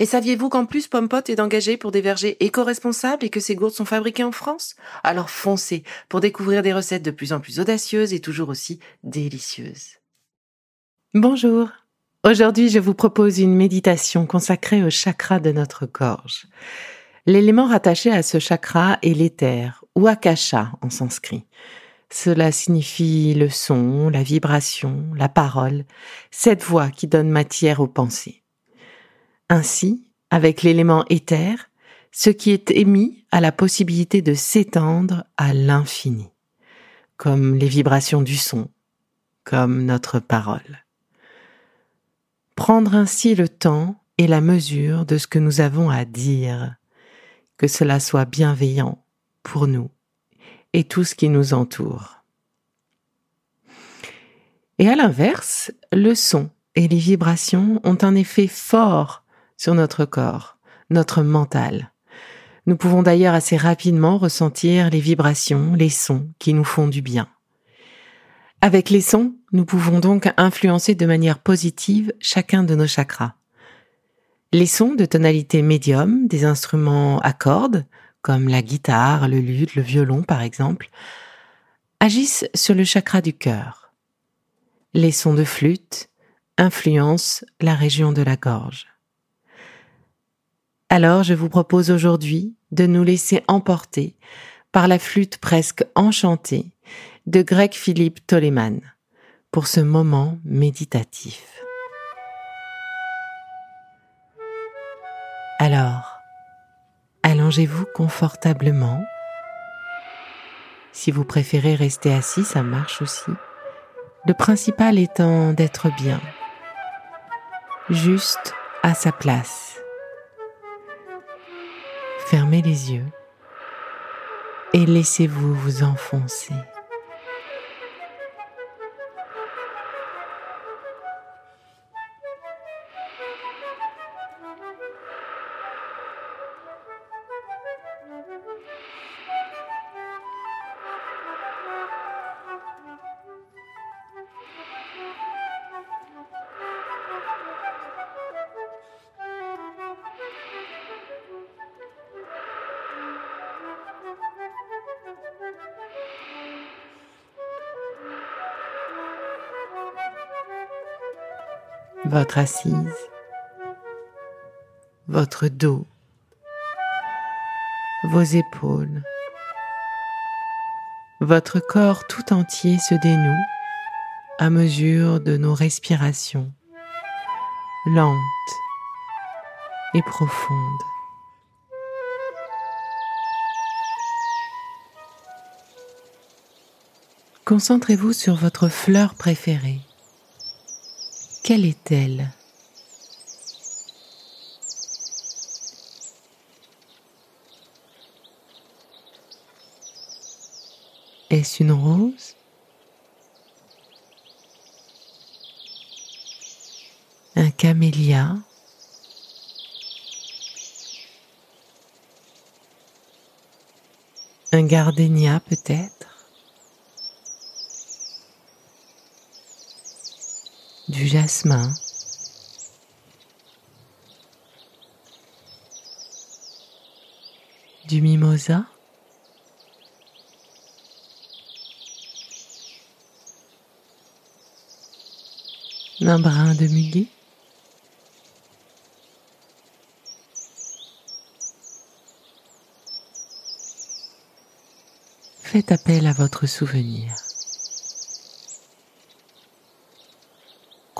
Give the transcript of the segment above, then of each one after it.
Et saviez-vous qu'en plus Pompot est engagé pour des vergers éco-responsables et que ces gourdes sont fabriquées en France? Alors foncez pour découvrir des recettes de plus en plus audacieuses et toujours aussi délicieuses. Bonjour. Aujourd'hui, je vous propose une méditation consacrée au chakra de notre gorge. L'élément rattaché à ce chakra est l'éther ou akasha en sanskrit. Cela signifie le son, la vibration, la parole, cette voix qui donne matière aux pensées. Ainsi, avec l'élément éther, ce qui est émis a la possibilité de s'étendre à l'infini, comme les vibrations du son, comme notre parole. Prendre ainsi le temps et la mesure de ce que nous avons à dire, que cela soit bienveillant pour nous et tout ce qui nous entoure. Et à l'inverse, le son et les vibrations ont un effet fort sur notre corps, notre mental. Nous pouvons d'ailleurs assez rapidement ressentir les vibrations, les sons qui nous font du bien. Avec les sons, nous pouvons donc influencer de manière positive chacun de nos chakras. Les sons de tonalité médium, des instruments à cordes, comme la guitare, le luth, le violon par exemple, agissent sur le chakra du cœur. Les sons de flûte influencent la région de la gorge. Alors je vous propose aujourd'hui de nous laisser emporter par la flûte presque enchantée de Greg Philippe Toleman pour ce moment méditatif. Alors, allongez-vous confortablement. Si vous préférez rester assis, ça marche aussi. Le principal étant d'être bien, juste à sa place. Fermez les yeux et laissez-vous vous enfoncer. Votre assise, votre dos, vos épaules, votre corps tout entier se dénoue à mesure de nos respirations lentes et profondes. Concentrez-vous sur votre fleur préférée quelle est-elle? Est-ce une rose? Un camélia? Un gardénia peut-être? Du jasmin, du mimosa, un brin de muguet. Faites appel à votre souvenir.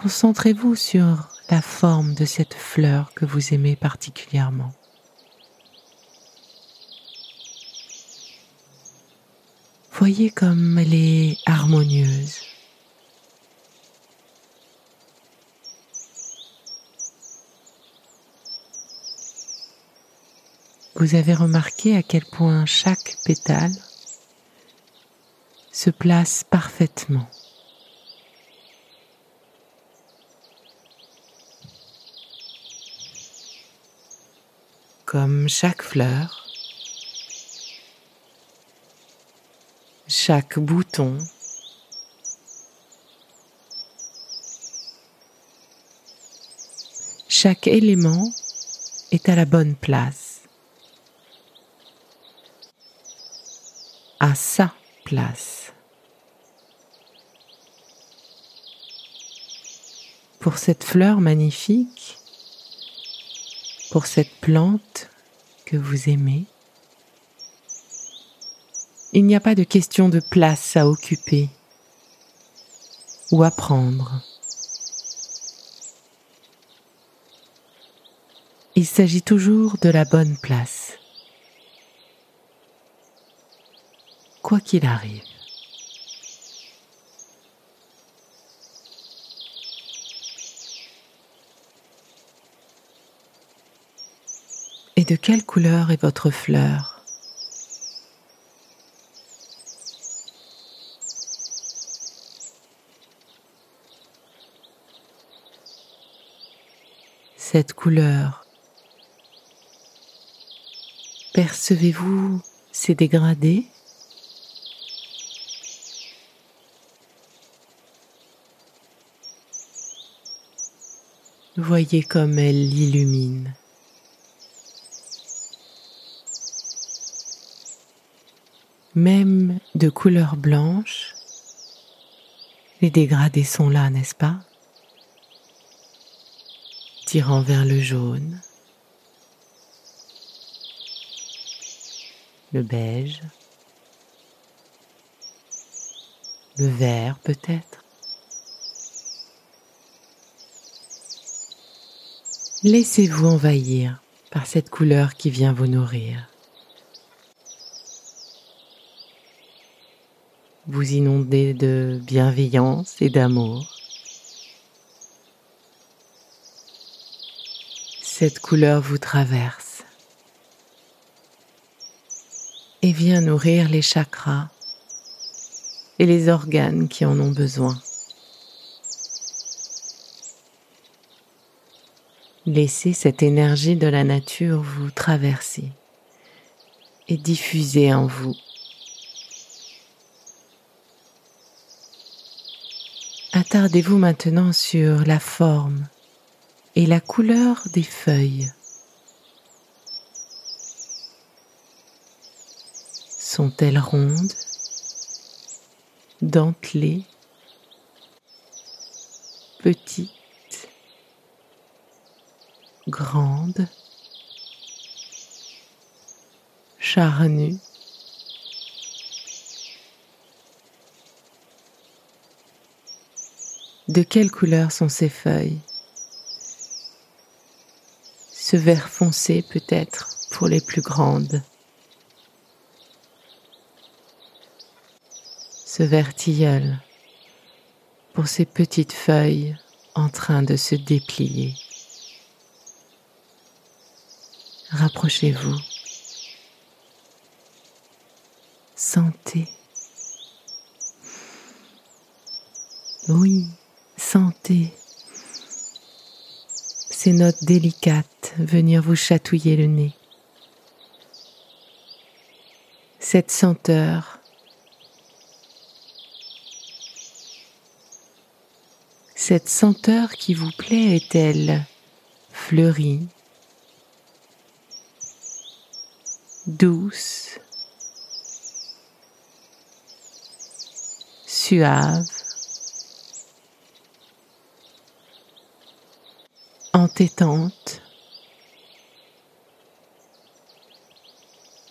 Concentrez-vous sur la forme de cette fleur que vous aimez particulièrement. Voyez comme elle est harmonieuse. Vous avez remarqué à quel point chaque pétale se place parfaitement. Comme chaque fleur, chaque bouton, chaque élément est à la bonne place, à sa place. Pour cette fleur magnifique, pour cette plante que vous aimez, il n'y a pas de question de place à occuper ou à prendre. Il s'agit toujours de la bonne place, quoi qu'il arrive. Et de quelle couleur est votre fleur? Cette couleur. Percevez-vous ces dégradés? Voyez comme elle l'illumine. Même de couleur blanche, les dégradés sont là, n'est-ce pas? Tirant vers le jaune, le beige, le vert peut-être. Laissez-vous envahir par cette couleur qui vient vous nourrir. Vous inondez de bienveillance et d'amour. cette couleur vous traverse et vient nourrir les chakras et les organes qui en ont besoin. Laissez cette énergie de la nature vous traverser et diffuser en vous. Attardez-vous maintenant sur la forme et la couleur des feuilles. Sont-elles rondes, dentelées, petites, grandes, charnues? De quelle couleur sont ces feuilles? Ce vert foncé peut-être pour les plus grandes. Ce vert tilleul pour ces petites feuilles en train de se déplier. Rapprochez-vous. Sentez. Oui, sentez ces notes délicates venir vous chatouiller le nez. Cette senteur. Cette senteur qui vous plaît est-elle fleurie, douce, suave entêtante,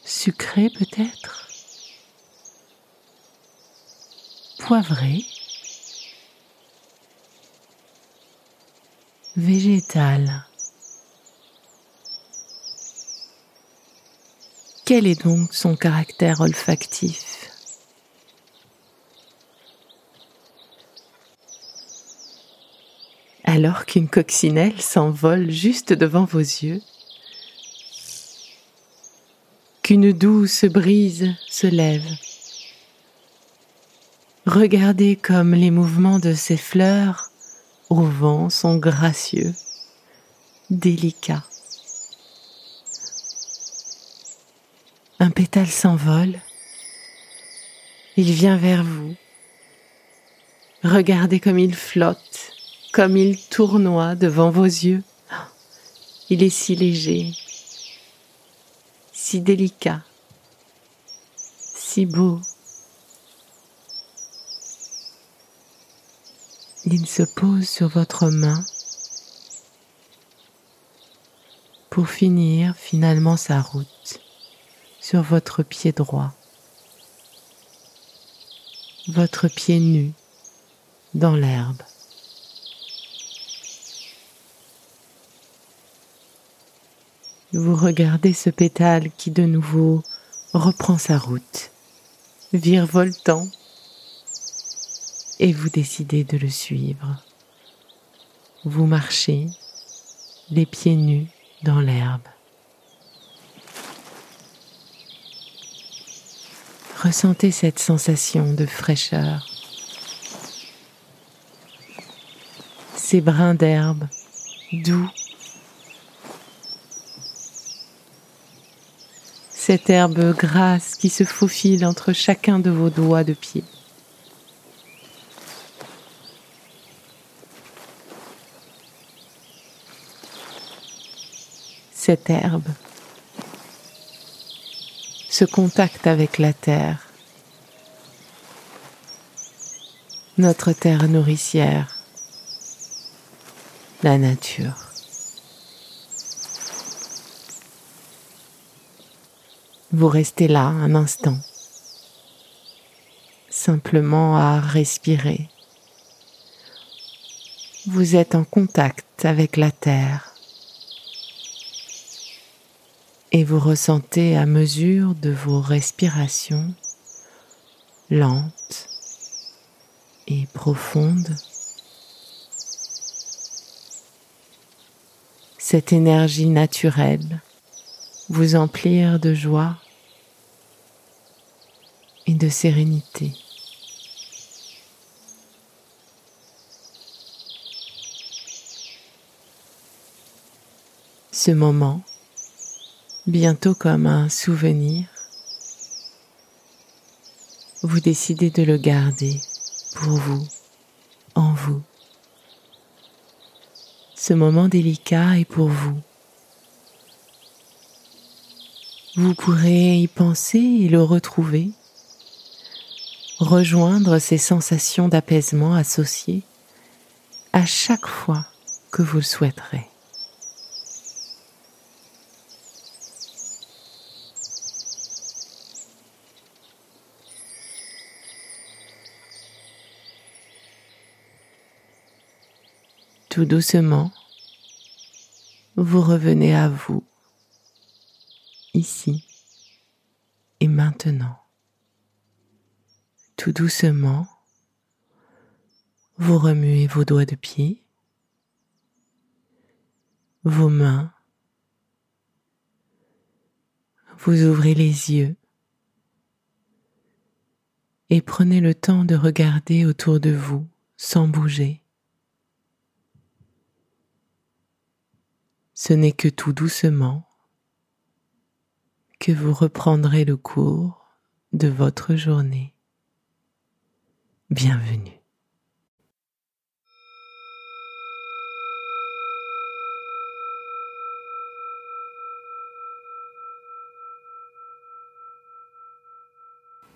sucrée peut-être, poivrée. végétal. Quel est donc son caractère olfactif? Alors qu'une coccinelle s'envole juste devant vos yeux, qu'une douce brise se lève, regardez comme les mouvements de ces fleurs au vent sont gracieux, délicats. Un pétale s'envole. Il vient vers vous. Regardez comme il flotte, comme il tournoie devant vos yeux. Il est si léger, si délicat, si beau. Il se pose sur votre main pour finir finalement sa route sur votre pied droit, votre pied nu dans l'herbe. Vous regardez ce pétale qui de nouveau reprend sa route, virevoltant, et vous décidez de le suivre. Vous marchez les pieds nus dans l'herbe. Ressentez cette sensation de fraîcheur. Ces brins d'herbe doux. Cette herbe grasse qui se faufile entre chacun de vos doigts de pied. Cette herbe ce contact avec la terre, notre terre nourricière, la nature. Vous restez là un instant, simplement à respirer. Vous êtes en contact avec la terre. Et vous ressentez à mesure de vos respirations lentes et profondes. Cette énergie naturelle vous emplir de joie et de sérénité. Ce moment bientôt comme un souvenir, vous décidez de le garder pour vous, en vous. Ce moment délicat est pour vous. Vous pourrez y penser et le retrouver, rejoindre ces sensations d'apaisement associées à chaque fois que vous le souhaiterez. Tout doucement, vous revenez à vous, ici et maintenant. Tout doucement, vous remuez vos doigts de pied, vos mains, vous ouvrez les yeux et prenez le temps de regarder autour de vous sans bouger. Ce n'est que tout doucement que vous reprendrez le cours de votre journée. Bienvenue.